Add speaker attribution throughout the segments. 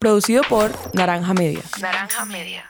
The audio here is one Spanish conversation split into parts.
Speaker 1: Producido por Naranja Media.
Speaker 2: Naranja Media.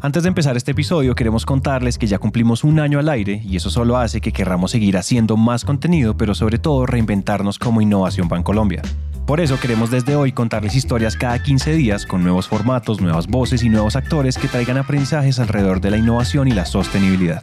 Speaker 3: Antes de empezar este episodio queremos contarles que ya cumplimos un año al aire y eso solo hace que querramos seguir haciendo más contenido, pero sobre todo reinventarnos como Innovación Bancolombia. Por eso queremos desde hoy contarles historias cada 15 días con nuevos formatos, nuevas voces y nuevos actores que traigan aprendizajes alrededor de la innovación y la sostenibilidad.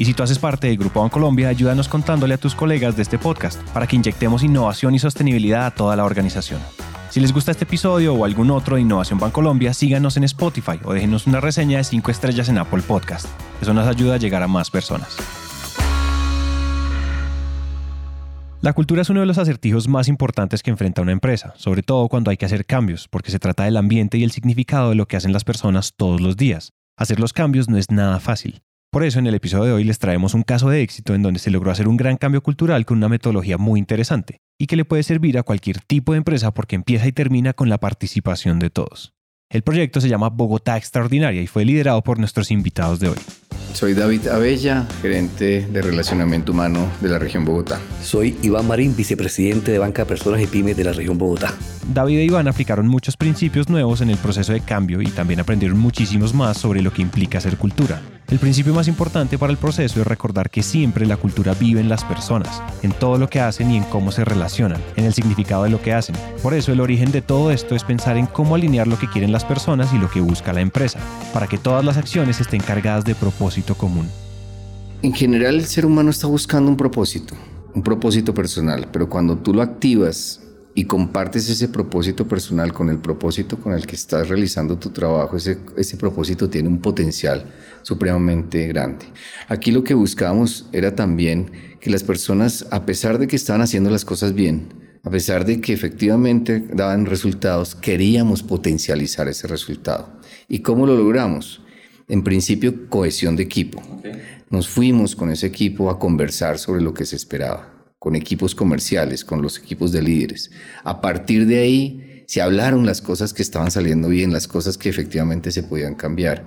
Speaker 3: Y si tú haces parte del Grupo Bancolombia, ayúdanos contándole a tus colegas de este podcast para que inyectemos innovación y sostenibilidad a toda la organización. Si les gusta este episodio o algún otro de Innovación Bancolombia, síganos en Spotify o déjenos una reseña de 5 estrellas en Apple Podcast. Eso nos ayuda a llegar a más personas. La cultura es uno de los acertijos más importantes que enfrenta una empresa, sobre todo cuando hay que hacer cambios, porque se trata del ambiente y el significado de lo que hacen las personas todos los días. Hacer los cambios no es nada fácil. Por eso en el episodio de hoy les traemos un caso de éxito en donde se logró hacer un gran cambio cultural con una metodología muy interesante y que le puede servir a cualquier tipo de empresa porque empieza y termina con la participación de todos. El proyecto se llama Bogotá Extraordinaria y fue liderado por nuestros invitados de hoy.
Speaker 4: Soy David Abella, gerente de relacionamiento humano de la región Bogotá.
Speaker 5: Soy Iván Marín, vicepresidente de Banca Personas y Pymes de la región Bogotá.
Speaker 3: David e Iván aplicaron muchos principios nuevos en el proceso de cambio y también aprendieron muchísimos más sobre lo que implica ser cultura. El principio más importante para el proceso es recordar que siempre la cultura vive en las personas, en todo lo que hacen y en cómo se relacionan, en el significado de lo que hacen. Por eso el origen de todo esto es pensar en cómo alinear lo que quieren las personas y lo que busca la empresa, para que todas las acciones estén cargadas de propósito común.
Speaker 4: En general el ser humano está buscando un propósito, un propósito personal, pero cuando tú lo activas y compartes ese propósito personal con el propósito con el que estás realizando tu trabajo, ese, ese propósito tiene un potencial supremamente grande. Aquí lo que buscábamos era también que las personas, a pesar de que estaban haciendo las cosas bien, a pesar de que efectivamente daban resultados, queríamos potencializar ese resultado. ¿Y cómo lo logramos? En principio, cohesión de equipo. Nos fuimos con ese equipo a conversar sobre lo que se esperaba con equipos comerciales, con los equipos de líderes. A partir de ahí se hablaron las cosas que estaban saliendo bien, las cosas que efectivamente se podían cambiar.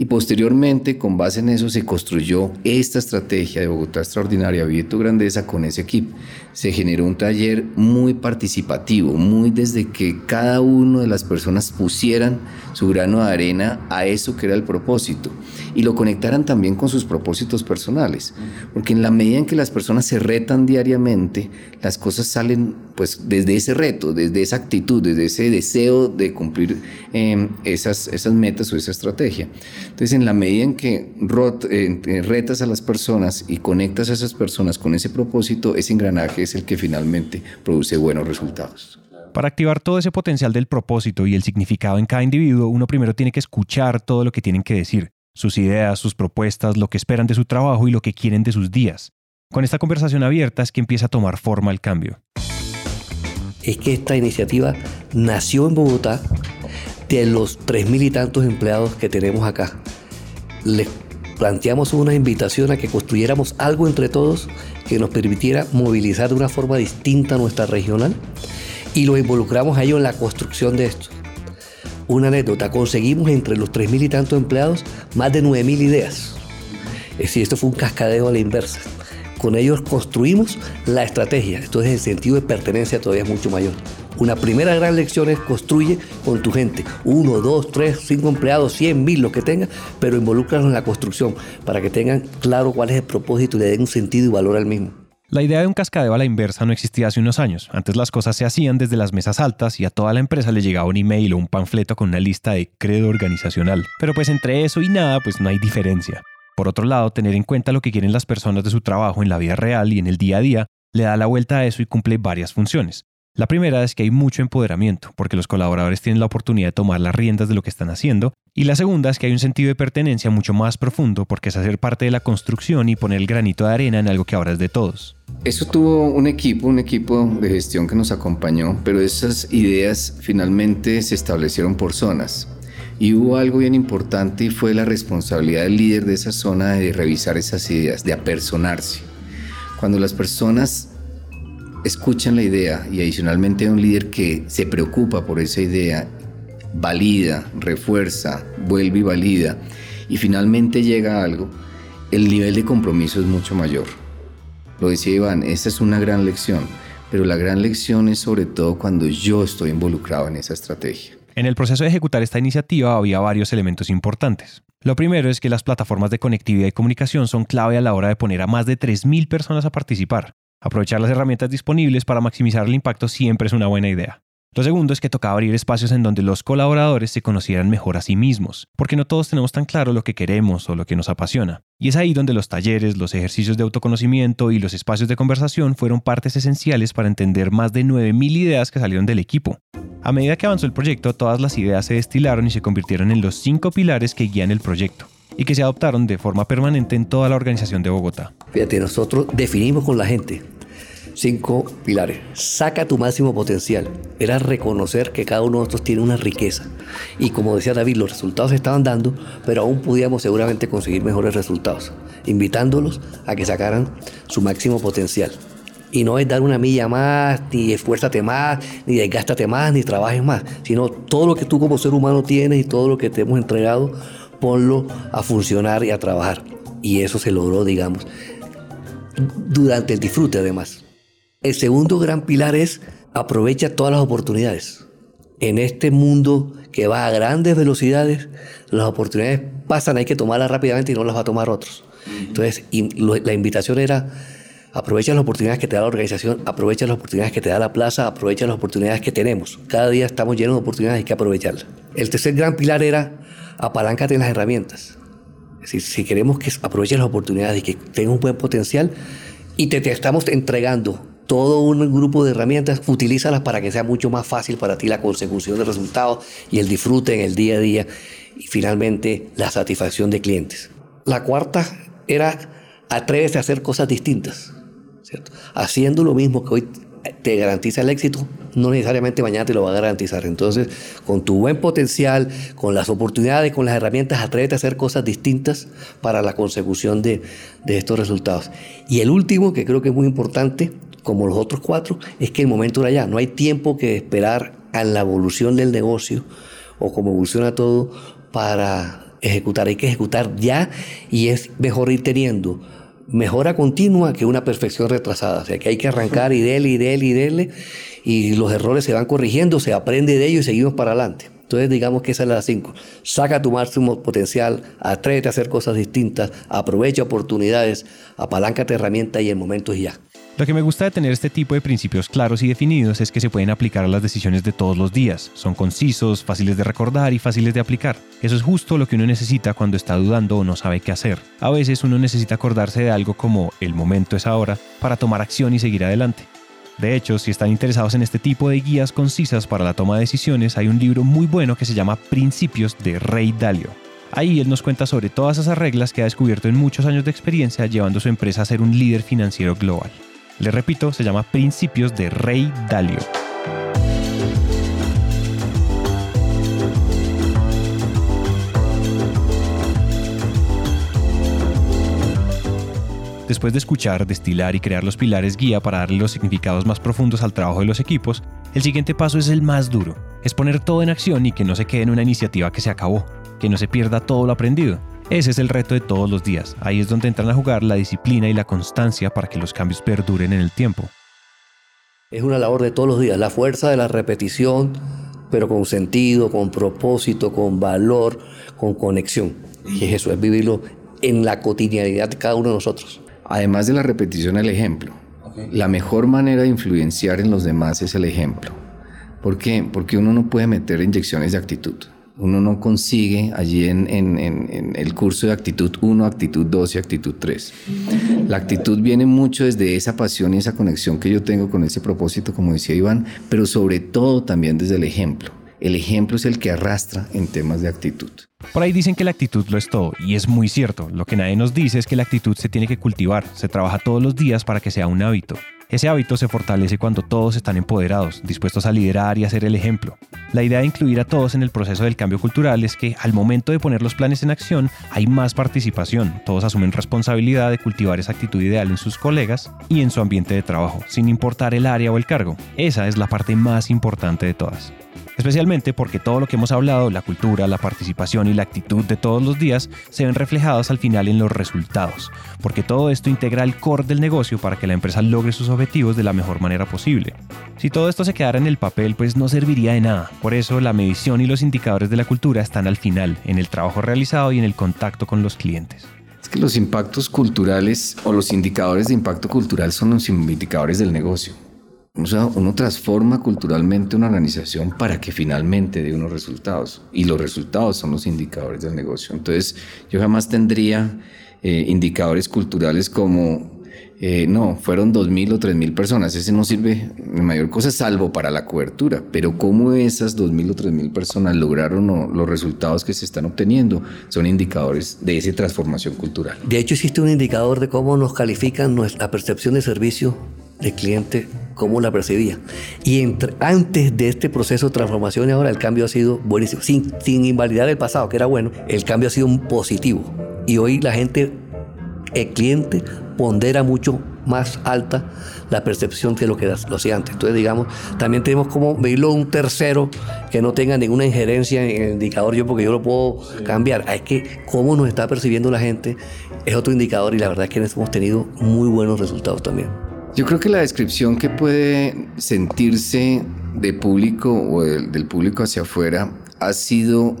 Speaker 4: Y posteriormente, con base en eso, se construyó esta estrategia de Bogotá Extraordinaria, Vive tu Grandeza con ese equipo. Se generó un taller muy participativo, muy desde que cada una de las personas pusieran su grano de arena a eso que era el propósito y lo conectaran también con sus propósitos personales. Porque en la medida en que las personas se retan diariamente, las cosas salen pues desde ese reto, desde esa actitud, desde ese deseo de cumplir eh, esas, esas metas o esa estrategia. Entonces, en la medida en que eh, retas a las personas y conectas a esas personas con ese propósito, ese engranaje es el que finalmente produce buenos resultados.
Speaker 3: Para activar todo ese potencial del propósito y el significado en cada individuo, uno primero tiene que escuchar todo lo que tienen que decir, sus ideas, sus propuestas, lo que esperan de su trabajo y lo que quieren de sus días. Con esta conversación abierta es que empieza a tomar forma el cambio.
Speaker 5: Es que esta iniciativa nació en Bogotá de los tres mil y tantos empleados que tenemos acá. Les planteamos una invitación a que construyéramos algo entre todos que nos permitiera movilizar de una forma distinta nuestra regional y los involucramos a ellos en la construcción de esto. Una anécdota, conseguimos entre los tres mil y tantos empleados más de nueve mil ideas. Es decir, esto fue un cascadeo a la inversa. Con ellos construimos la estrategia. Entonces el sentido de pertenencia todavía es mucho mayor. Una primera gran lección es construye con tu gente. Uno, dos, tres, cinco empleados, cien mil, lo que tenga, pero involúcralos en la construcción para que tengan claro cuál es el propósito y le den un sentido y valor al mismo.
Speaker 3: La idea de un cascadeo a la inversa no existía hace unos años. Antes las cosas se hacían desde las mesas altas y a toda la empresa le llegaba un email o un panfleto con una lista de credo organizacional. Pero pues entre eso y nada, pues no hay diferencia. Por otro lado, tener en cuenta lo que quieren las personas de su trabajo en la vida real y en el día a día le da la vuelta a eso y cumple varias funciones. La primera es que hay mucho empoderamiento, porque los colaboradores tienen la oportunidad de tomar las riendas de lo que están haciendo. Y la segunda es que hay un sentido de pertenencia mucho más profundo, porque es hacer parte de la construcción y poner el granito de arena en algo que ahora es de todos.
Speaker 4: Eso tuvo un equipo, un equipo de gestión que nos acompañó, pero esas ideas finalmente se establecieron por zonas. Y hubo algo bien importante y fue la responsabilidad del líder de esa zona de revisar esas ideas, de apersonarse. Cuando las personas escuchan la idea y adicionalmente un líder que se preocupa por esa idea, valida, refuerza, vuelve y valida y finalmente llega a algo, el nivel de compromiso es mucho mayor. Lo decía Iván, esta es una gran lección, pero la gran lección es sobre todo cuando yo estoy involucrado en esa estrategia.
Speaker 3: En el proceso de ejecutar esta iniciativa había varios elementos importantes. Lo primero es que las plataformas de conectividad y comunicación son clave a la hora de poner a más de 3.000 personas a participar. Aprovechar las herramientas disponibles para maximizar el impacto siempre es una buena idea. Lo segundo es que tocaba abrir espacios en donde los colaboradores se conocieran mejor a sí mismos, porque no todos tenemos tan claro lo que queremos o lo que nos apasiona. Y es ahí donde los talleres, los ejercicios de autoconocimiento y los espacios de conversación fueron partes esenciales para entender más de 9.000 ideas que salieron del equipo. A medida que avanzó el proyecto, todas las ideas se destilaron y se convirtieron en los cinco pilares que guían el proyecto y que se adoptaron de forma permanente en toda la organización de Bogotá.
Speaker 5: Fíjate, nosotros definimos con la gente cinco pilares. Saca tu máximo potencial. Era reconocer que cada uno de nosotros tiene una riqueza. Y como decía David, los resultados se estaban dando, pero aún podíamos seguramente conseguir mejores resultados, invitándolos a que sacaran su máximo potencial. Y no es dar una milla más, ni esfuérzate más, ni desgástate más, ni trabajes más, sino todo lo que tú como ser humano tienes y todo lo que te hemos entregado, ponlo a funcionar y a trabajar. Y eso se logró, digamos, durante el disfrute además. El segundo gran pilar es aprovecha todas las oportunidades. En este mundo que va a grandes velocidades, las oportunidades pasan, hay que tomarlas rápidamente y no las va a tomar otros. Entonces, la invitación era aprovecha las oportunidades que te da la organización, aprovecha las oportunidades que te da la plaza, aprovecha las oportunidades que tenemos. Cada día estamos llenos de oportunidades, hay que aprovecharlas. El tercer gran pilar era apaláncate en las herramientas. Si, si queremos que aproveches las oportunidades y que tengas un buen potencial y te, te estamos entregando todo un grupo de herramientas, utilízalas para que sea mucho más fácil para ti la consecución de resultados y el disfrute en el día a día y finalmente la satisfacción de clientes. La cuarta era atrévete a hacer cosas distintas, haciendo lo mismo que hoy te garantiza el éxito, no necesariamente mañana te lo va a garantizar. Entonces, con tu buen potencial, con las oportunidades, con las herramientas, atrévete a hacer cosas distintas para la consecución de, de estos resultados. Y el último, que creo que es muy importante, como los otros cuatro, es que el momento era ya. No hay tiempo que esperar a la evolución del negocio o como evoluciona todo para ejecutar. Hay que ejecutar ya y es mejor ir teniendo mejora continua que una perfección retrasada. O sea que hay que arrancar y dele y dele y dele y los errores se van corrigiendo, se aprende de ellos y seguimos para adelante. Entonces digamos que esa es la cinco. Saca tu máximo potencial, atrévete a hacer cosas distintas, aprovecha oportunidades, apaláncate herramientas y el momento es ya.
Speaker 3: Lo que me gusta de tener este tipo de principios claros y definidos es que se pueden aplicar a las decisiones de todos los días. Son concisos, fáciles de recordar y fáciles de aplicar. Eso es justo lo que uno necesita cuando está dudando o no sabe qué hacer. A veces uno necesita acordarse de algo como el momento es ahora para tomar acción y seguir adelante. De hecho, si están interesados en este tipo de guías concisas para la toma de decisiones, hay un libro muy bueno que se llama Principios de Rey Dalio. Ahí él nos cuenta sobre todas esas reglas que ha descubierto en muchos años de experiencia llevando su empresa a ser un líder financiero global. Le repito, se llama Principios de Rey Dalio. Después de escuchar, destilar y crear los pilares guía para darle los significados más profundos al trabajo de los equipos, el siguiente paso es el más duro. Es poner todo en acción y que no se quede en una iniciativa que se acabó, que no se pierda todo lo aprendido. Ese es el reto de todos los días. Ahí es donde entran a jugar la disciplina y la constancia para que los cambios perduren en el tiempo.
Speaker 5: Es una labor de todos los días, la fuerza de la repetición, pero con sentido, con propósito, con valor, con conexión. Y eso, es vivirlo en la cotidianidad de cada uno de nosotros.
Speaker 4: Además de la repetición, el ejemplo. La mejor manera de influenciar en los demás es el ejemplo. ¿Por qué? Porque uno no puede meter inyecciones de actitud uno no consigue allí en, el curso de actitud 1, actitud 2 y actitud 3. La actitud viene mucho desde esa pasión y esa conexión que yo tengo con ese propósito, como decía Iván, pero sobre todo también desde el ejemplo. El ejemplo es el que arrastra en temas de actitud.
Speaker 3: Por ahí dicen que la actitud lo es todo, y es muy cierto. Lo que nadie nos dice es que la actitud se tiene que cultivar, se trabaja todos los días para que sea un hábito. Ese hábito se fortalece cuando todos están empoderados, dispuestos a liderar y a ser el ejemplo. La idea de incluir a todos en el proceso del cambio cultural es que al momento de poner los planes en acción hay más participación, todos asumen responsabilidad de cultivar esa actitud ideal en sus colegas y en su ambiente de trabajo, sin importar el área o el cargo. Esa es la parte más importante de todas especialmente porque todo lo que hemos hablado, la cultura, la participación y la actitud de todos los días, se ven reflejados al final en los resultados, porque todo esto integra el core del negocio para que la empresa logre sus objetivos de la mejor manera posible. Si todo esto se quedara en el papel, pues no serviría de nada. Por eso la medición y los indicadores de la cultura están al final, en el trabajo realizado y en el contacto con los clientes.
Speaker 4: Es que los impactos culturales o los indicadores de impacto cultural son los indicadores del negocio. O sea, uno transforma culturalmente una organización para que finalmente dé unos resultados. Y los resultados son los indicadores del negocio. Entonces, yo jamás tendría eh, indicadores culturales como, eh, no, fueron 2.000 o 3.000 personas. Ese no sirve en mayor cosa salvo para la cobertura. Pero cómo esas 2.000 o 3.000 personas lograron los resultados que se están obteniendo son indicadores de esa transformación cultural.
Speaker 5: De hecho, existe un indicador de cómo nos califican nuestra percepción de servicio del cliente cómo la percibía. Y entre, antes de este proceso de transformación y ahora el cambio ha sido buenísimo. Sin, sin invalidar el pasado, que era bueno, el cambio ha sido un positivo. Y hoy la gente, el cliente, pondera mucho más alta la percepción que lo que lo hacía antes. Entonces, digamos, también tenemos como medirlo un tercero que no tenga ninguna injerencia en el indicador yo, porque yo lo puedo cambiar. Es que cómo nos está percibiendo la gente es otro indicador y la verdad es que hemos tenido muy buenos resultados también.
Speaker 4: Yo creo que la descripción que puede sentirse de público o del, público hacia afuera ha sido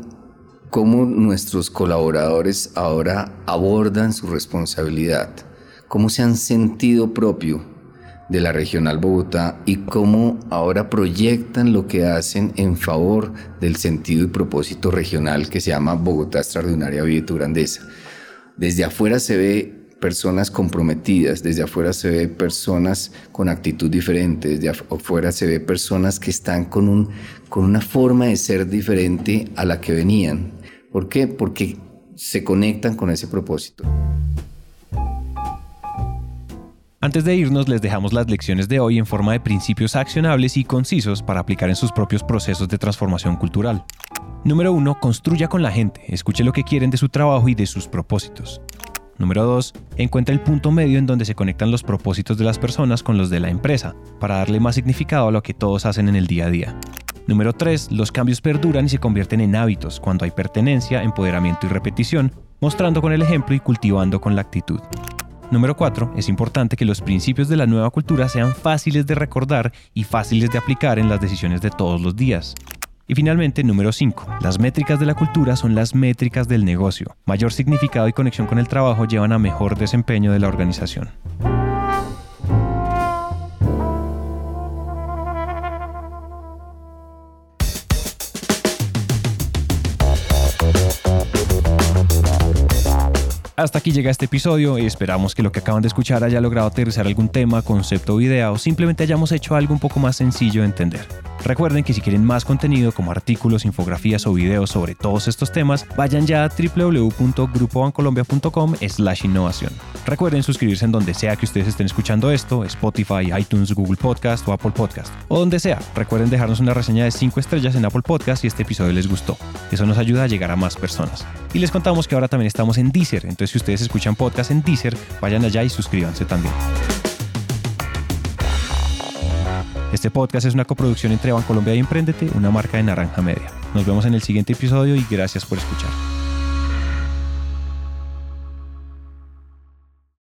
Speaker 4: cómo nuestros colaboradores ahora abordan su responsabilidad, cómo se han sentido propio de la regional Bogotá y cómo ahora proyectan lo que hacen en favor del sentido y propósito regional que se llama Bogotá Extraordinaria Vida Grandeza. Desde afuera se ve personas comprometidas, desde afuera se ve personas con actitud diferente, desde afuera se ve personas que están con, un, con una forma de ser diferente a la que venían. ¿Por qué? Porque se conectan con ese propósito.
Speaker 3: Antes de irnos les dejamos las lecciones de hoy en forma de principios accionables y concisos para aplicar en sus propios procesos de transformación cultural. Número 1. Construya con la gente, escuche lo que quieren de su trabajo y de sus propósitos. Número 2. Encuentra el punto medio en donde se conectan los propósitos de las personas con los de la empresa, para darle más significado a lo que todos hacen en el día a día. Número 3. Los cambios perduran y se convierten en hábitos cuando hay pertenencia, empoderamiento y repetición, mostrando con el ejemplo y cultivando con la actitud. Número 4. Es importante que los principios de la nueva cultura sean fáciles de recordar y fáciles de aplicar en las decisiones de todos los días. Y finalmente, número 5. Las métricas de la cultura son las métricas del negocio. Mayor significado y conexión con el trabajo llevan a mejor desempeño de la organización. Hasta aquí llega este episodio y esperamos que lo que acaban de escuchar haya logrado aterrizar algún tema, concepto o idea o simplemente hayamos hecho algo un poco más sencillo de entender. Recuerden que si quieren más contenido como artículos, infografías o videos sobre todos estos temas, vayan ya a www.grupobancolombia.com slash innovación. Recuerden suscribirse en donde sea que ustedes estén escuchando esto, Spotify, iTunes, Google Podcast o Apple Podcast, o donde sea. Recuerden dejarnos una reseña de 5 estrellas en Apple Podcast si este episodio les gustó. Eso nos ayuda a llegar a más personas. Y les contamos que ahora también estamos en Deezer, entonces si ustedes escuchan podcast en Deezer, vayan allá y suscríbanse también. Este podcast es una coproducción entre Bancolombia y Emprendete, una marca de Naranja Media. Nos vemos en el siguiente episodio y gracias por escuchar.